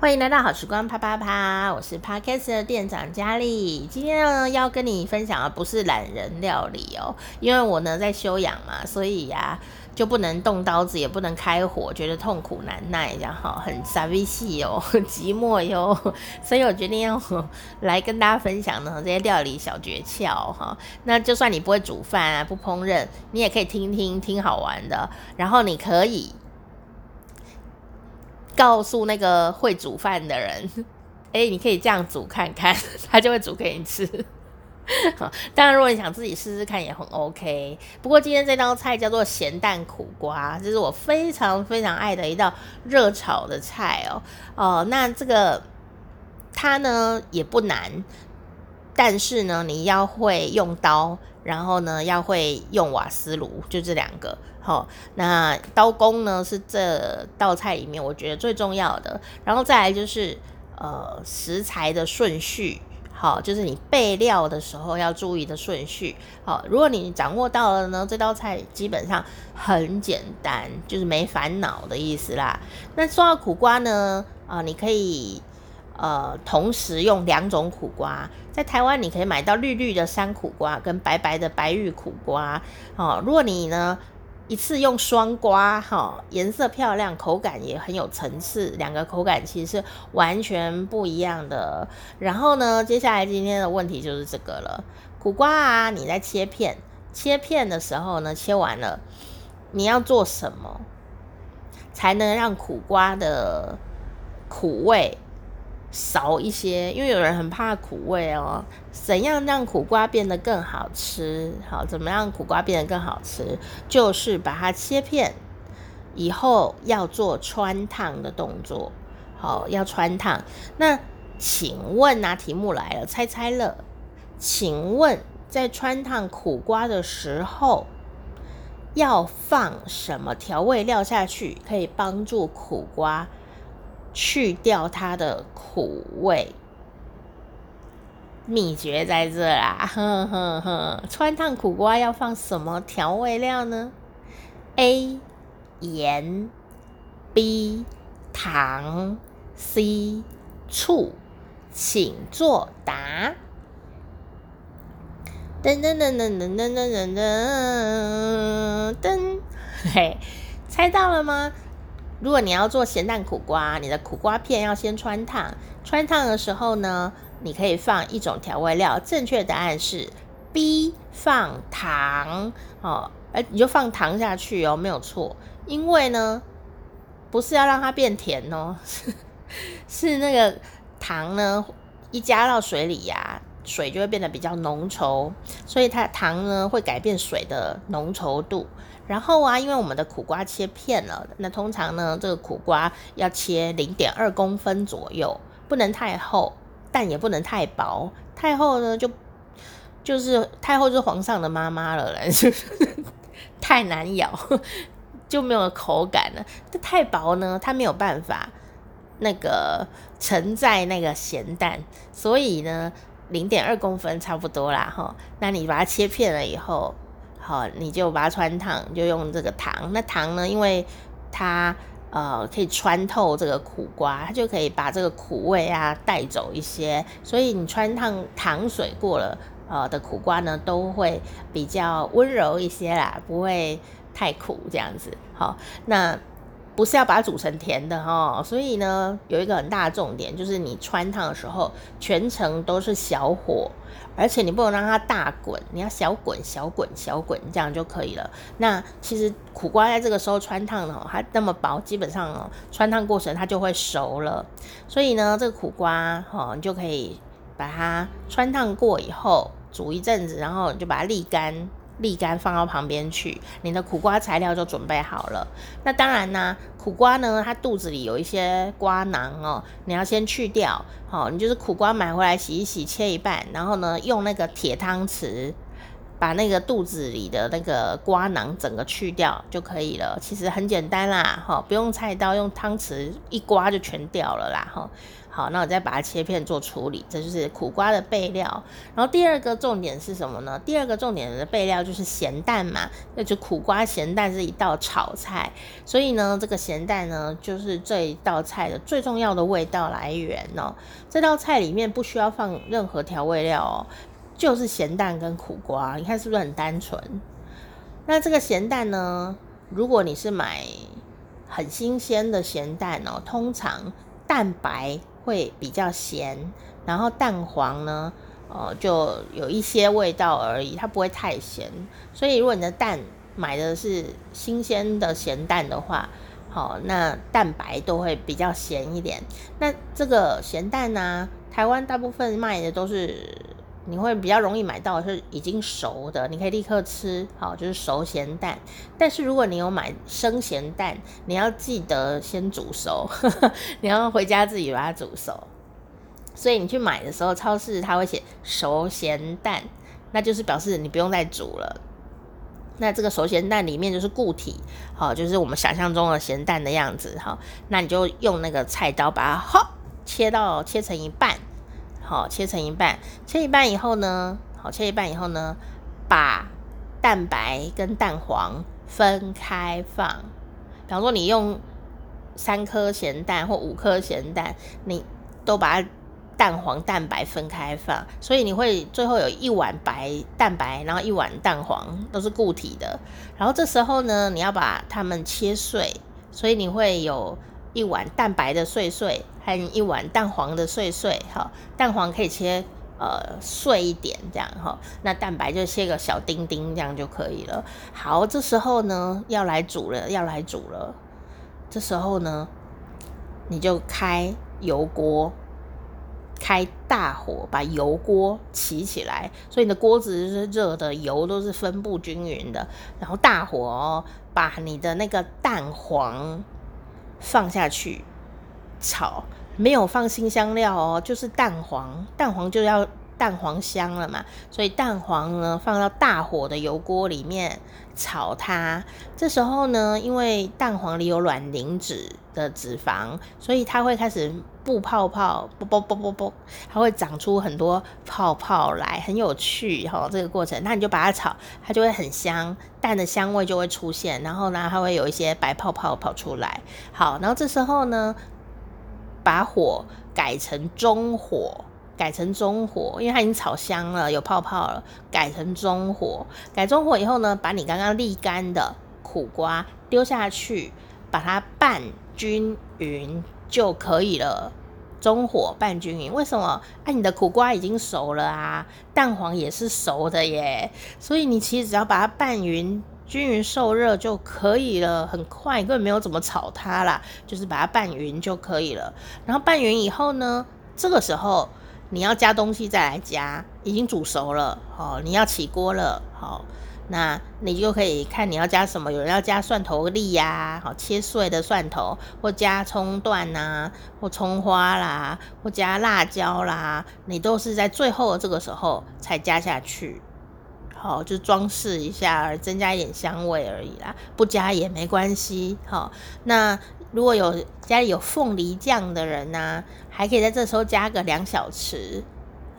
欢迎来到好时光啪啪啪，我是 Podcast 的店长佳丽。今天呢，要跟你分享的不是懒人料理哦，因为我呢在休养嘛，所以呀、就不能动刀子，也不能开火，觉得痛苦难耐，这样哈，很傻逼气哦，寂寞哟。所以我决定要来跟大家分享呢这些料理小诀窍哈。那就算你不会煮饭啊，不烹饪，你也可以听听听好玩的，然后你可以。告诉那个会煮饭的人，哎，你可以这样煮看看，他就会煮给你吃。当然，如果你想自己试试看，也很 OK。不过今天这道菜叫做咸蛋苦瓜，这是我非常非常爱的一道热炒的菜哦。哦，那这个它呢也不难，但是呢你要会用刀，然后呢要会用瓦斯炉，就这两个。好，那刀工呢是这道菜里面我觉得最重要的，然后再来就是呃食材的顺序，好，就是你备料的时候要注意的顺序。好，如果你掌握到了呢，这道菜基本上很简单，就是没烦恼的意思啦。那说到苦瓜呢，啊、你可以呃同时用两种苦瓜，在台湾你可以买到绿绿的山苦瓜跟白白的白玉苦瓜。好，如果你呢。一次用双瓜，哈，颜色漂亮，口感也很有层次，两个口感其实是完全不一样的。然后呢，接下来今天的问题就是这个了，苦瓜啊，你在切片，切片的时候呢，切完了，你要做什么，才能让苦瓜的苦味少一些，因为有人很怕苦味哦。怎样让苦瓜变得更好吃？好，怎么样苦瓜变得更好吃？就是把它切片以后要做穿烫的动作。好，要穿烫。那请问啊，题目来了，猜猜乐。请问在穿烫苦瓜的时候要放什么调味料下去，可以帮助苦瓜？去掉它的苦味，秘诀在这啦！哼哼哼，汆烫苦瓜要放什么调味料呢？A. 盐 B. 糖 C. 醋，请作答。噔噔噔噔噔噔噔噔噔，嘿，猜到了吗？如果你要做咸蛋苦瓜，你的苦瓜片要先汆烫。汆烫的时候呢，你可以放一种调味料。正确答案是 B，放糖哦。哎，你就放糖下去哦，没有错。因为呢，不是要让它变甜哦，是，是那个糖呢，一加到水里呀，水就会变得比较浓稠，所以它糖呢会改变水的浓稠度。然后啊，因为我们的苦瓜切片了，那通常呢，这个苦瓜要切零点二公分左右，不能太厚，但也不能太薄。太厚呢，就就是太厚就是皇上的妈妈了，太难咬，就没有口感了。这太薄呢，它没有办法那个承载那个咸蛋，所以呢，零点二公分差不多啦，哈。那你把它切片了以后。好，你就把它穿烫，就用这个糖。那糖呢，因为它呃可以穿透这个苦瓜，它就可以把这个苦味啊带走一些。所以你穿烫糖水过了呃的苦瓜呢，都会比较温柔一些啦，不会太苦这样子。好，那不是要把它煮成甜的哈。所以呢，有一个很大的重点，就是你穿烫的时候，全程都是小火。而且你不能让它大滚，你要小滚、小滚、小滚，这样就可以了。那其实苦瓜在这个时候穿烫呢，它那么薄，基本上哦，穿烫过程它就会熟了。所以呢，这个苦瓜哈，你就可以把它穿烫过以后煮一阵子，然后你就把它沥干。沥干放到旁边去，你的苦瓜材料就准备好了。那当然呢，苦瓜呢，它肚子里有一些瓜囊哦，你要先去掉。好，你就是苦瓜买回来洗一洗，切一半，然后呢，用那个铁汤匙把那个肚子里的那个瓜囊整个去掉就可以了。其实很简单啦，哈，不用菜刀，用汤匙一刮就全掉了啦，哈。好，那我再把它切片做处理，这就是苦瓜的备料。然后第二个重点是什么呢？第二个重点的备料就是咸蛋嘛，那就苦瓜咸蛋是一道炒菜，所以呢，这个咸蛋呢就是这一道菜的最重要的味道来源哦。这道菜里面不需要放任何调味料哦。就是咸蛋跟苦瓜，你看是不是很单纯？那这个咸蛋呢？如果你是买很新鲜的咸蛋哦，通常蛋白会比较咸，然后蛋黄呢，呃，就有一些味道而已，它不会太咸。所以如果你的蛋买的是新鲜的咸蛋的话，好，那蛋白都会比较咸一点。那这个咸蛋呢，台湾大部分卖的都是。你会比较容易买到是已经熟的，你可以立刻吃，好，就是熟咸蛋。但是如果你有买生咸蛋，你要记得先煮熟，呵呵，你要回家自己把它煮熟。所以你去买的时候，超市它会写熟咸蛋，那就是表示你不用再煮了。那这个熟咸蛋里面就是固体，好，就是我们想象中的咸蛋的样子，好，那你就用那个菜刀把它切到切成一半。好，切成一半，切一半以后呢，好，切一半以后呢，把蛋白跟蛋黄分开放。比方说，你用三颗咸蛋或五颗咸蛋，你都把蛋黄、蛋白分开放，所以你会最后有一碗白蛋白，然后一碗蛋黄都是固体的。然后这时候呢，你要把它们切碎，所以你会有。一碗蛋白的碎碎，和一碗蛋黄的碎碎，哈，蛋黄可以切呃碎一点，这样哈，那蛋白就切个小丁丁，这样就可以了。好，这时候呢要来煮了，要来煮了。这时候呢，你就开油锅，开大火，把油锅起起来，所以你的锅子是热的，油都是分布均匀的。然后大火哦，把你的那个蛋黄。放下去炒，没有放新香料哦，就是蛋黄，蛋黄就要蛋黄香了嘛，所以蛋黄呢放到大火的油锅里面炒它。这时候呢，因为蛋黄里有卵磷脂的脂肪，所以它会开始布泡泡，啵啵啵啵啵，它会长出很多泡泡来，很有趣哈、哦。这个过程，那你就把它炒，它就会很香，蛋的香味就会出现，然后呢，它会有一些白泡泡跑出来。好，然后这时候呢，把火改成中火。改成中火，因为它已经炒香了，有泡泡了。改成中火，改中火以后呢，把你刚刚沥干的苦瓜丢下去，把它拌均匀就可以了。中火拌均匀，为什么？啊，你的苦瓜已经熟了啊，蛋黄也是熟的耶，所以你其实只要把它拌匀、均匀受热就可以了，很快，根本没有怎么炒它啦，就是把它拌匀就可以了。然后拌匀以后呢，这个时候。你要加东西再来加，已经煮熟了，好，你要起锅了，好，那你就可以看你要加什么，有人要加蒜头粒呀，好，切碎的蒜头，或加葱段呐，或葱花啦，或加辣椒啦，你都是在最后的这个时候才加下去，好，就装饰一下，增加一点香味而已啦，不加也没关系，好，那。如果有家里有凤梨酱的人呢、还可以在这时候加个两小匙，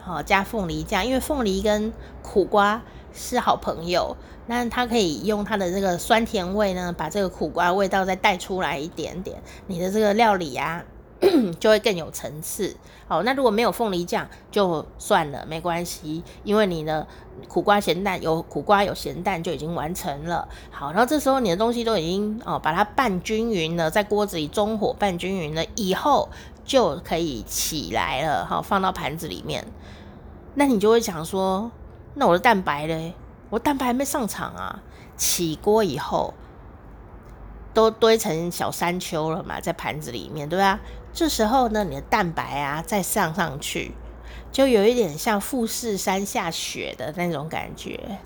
好，加凤梨酱，因为凤梨跟苦瓜是好朋友，那它可以用它的这个酸甜味呢，把这个苦瓜味道再带出来一点点，你的这个料理啊。就会更有层次。好，那如果没有凤梨酱就算了，没关系，因为你的苦瓜咸蛋有苦瓜有咸蛋就已经完成了。好，然后这时候你的东西都已经哦，把它拌均匀了，在锅子里中火拌均匀了以后，就可以起来了。好，放到盘子里面。那你就会想说，那我的蛋白嘞？我蛋白还没上场啊！起锅以后。都堆成小山丘了嘛，在盘子里面，对吧？这时候呢，你的蛋白啊再上上去，就有一点像富士山下雪的那种感觉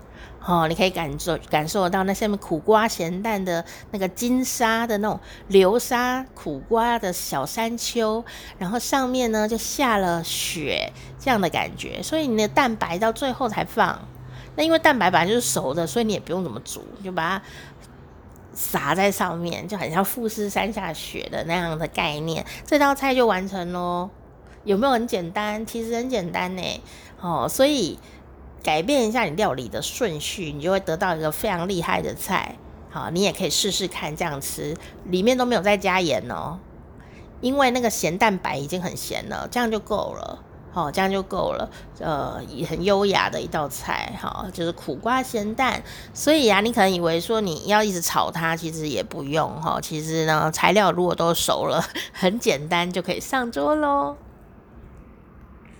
哦。你可以感受感受到那下面苦瓜咸蛋的那个金沙的那种流沙苦瓜的小山丘，然后上面呢就下了雪这样的感觉。所以你的蛋白到最后才放，那因为蛋白本来就是熟的，所以你也不用怎么煮，就把它撒在上面，就很像富士山下雪的那样的概念，这道菜就完成喽。有没有很简单？其实很简单呢。哦，所以改变一下你料理的顺序，你就会得到一个非常厉害的菜。好，你也可以试试看这样吃，里面都没有再加盐哦，因为那个咸蛋白已经很咸了，这样就够了。好，这样就够了。呃，很优雅的一道菜，哈，就是苦瓜咸蛋。所以啊，你可能以为说你要一直炒它，其实也不用哈。其实呢，材料如果都熟了，很简单就可以上桌喽。